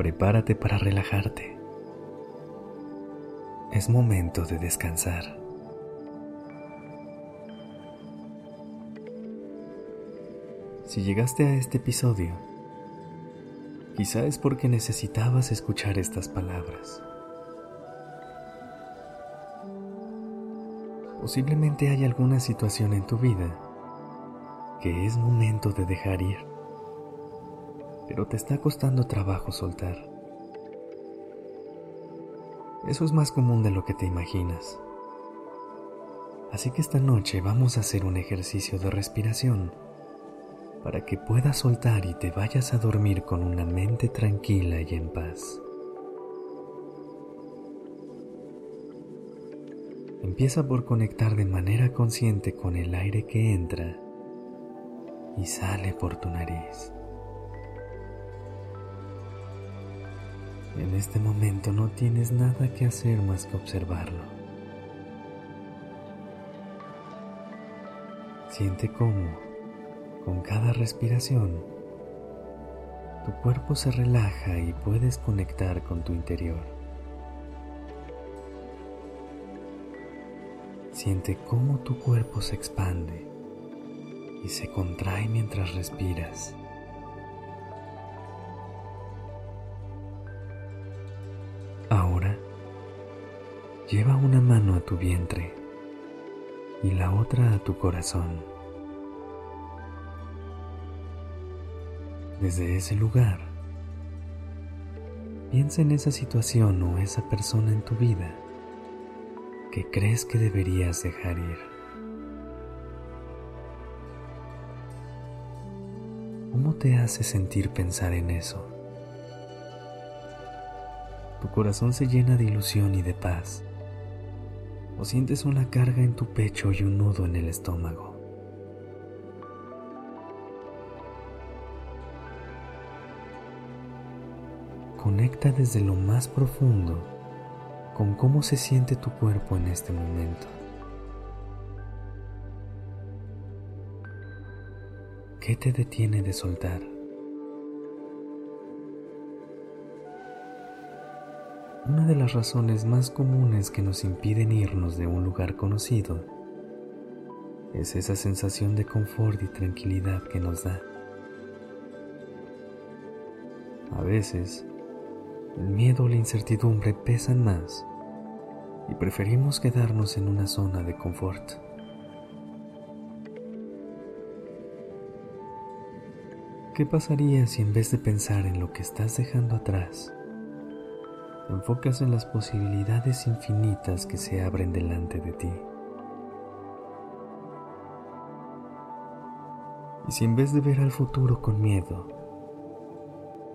Prepárate para relajarte. Es momento de descansar. Si llegaste a este episodio, quizá es porque necesitabas escuchar estas palabras. Posiblemente hay alguna situación en tu vida que es momento de dejar ir, pero te está costando trabajo soltar. Eso es más común de lo que te imaginas. Así que esta noche vamos a hacer un ejercicio de respiración para que puedas soltar y te vayas a dormir con una mente tranquila y en paz. Empieza por conectar de manera consciente con el aire que entra y sale por tu nariz. En este momento no tienes nada que hacer más que observarlo. Siente cómo, con cada respiración, tu cuerpo se relaja y puedes conectar con tu interior. Siente cómo tu cuerpo se expande y se contrae mientras respiras. Lleva una mano a tu vientre y la otra a tu corazón. Desde ese lugar, piensa en esa situación o esa persona en tu vida que crees que deberías dejar ir. ¿Cómo te hace sentir pensar en eso? Tu corazón se llena de ilusión y de paz. ¿O sientes una carga en tu pecho y un nudo en el estómago? Conecta desde lo más profundo con cómo se siente tu cuerpo en este momento. ¿Qué te detiene de soltar? Una de las razones más comunes que nos impiden irnos de un lugar conocido es esa sensación de confort y tranquilidad que nos da. A veces, el miedo o la incertidumbre pesan más y preferimos quedarnos en una zona de confort. ¿Qué pasaría si en vez de pensar en lo que estás dejando atrás, enfocas en las posibilidades infinitas que se abren delante de ti? Y si en vez de ver al futuro con miedo,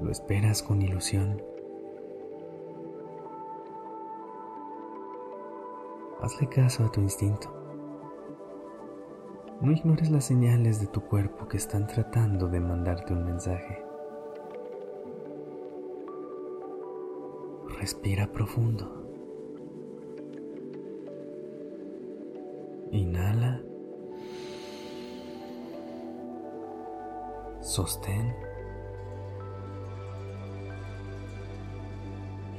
lo esperas con ilusión, hazle caso a tu instinto. No ignores las señales de tu cuerpo que están tratando de mandarte un mensaje. Respira profundo. Inhala. Sostén.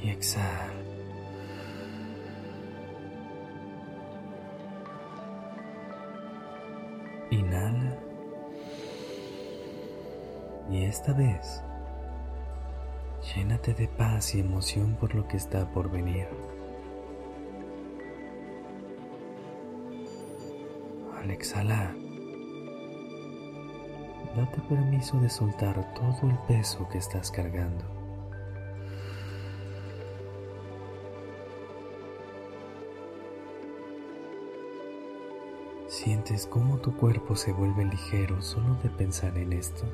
Y exhala. Inhala. Y esta vez, llénate de paz y emoción por lo que está por venir. Al exhalar, date permiso de soltar todo el peso que estás cargando. ¿Sientes cómo tu cuerpo se vuelve ligero solo de pensar en esto?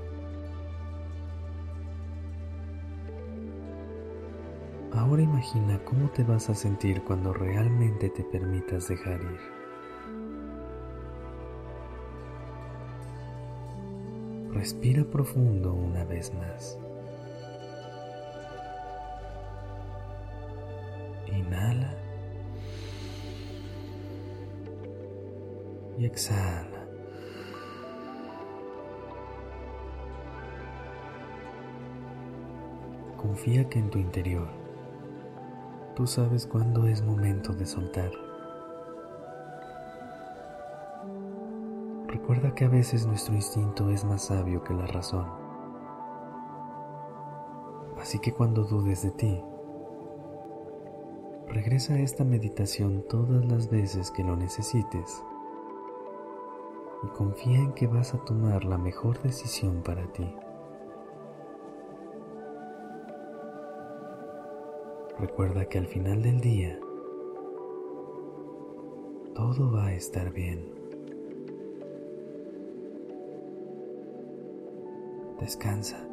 Ahora imagina cómo te vas a sentir cuando realmente te permitas dejar ir. Respira profundo una vez más. Inhala. Y exhala. Confía que en tu interior tú sabes cuándo es momento de soltar. Recuerda que a veces nuestro instinto es más sabio que la razón. Así que cuando dudes de ti, regresa a esta meditación todas las veces que lo necesites y confía en que vas a tomar la mejor decisión para ti. Recuerda que al final del día todo va a estar bien. Descansa.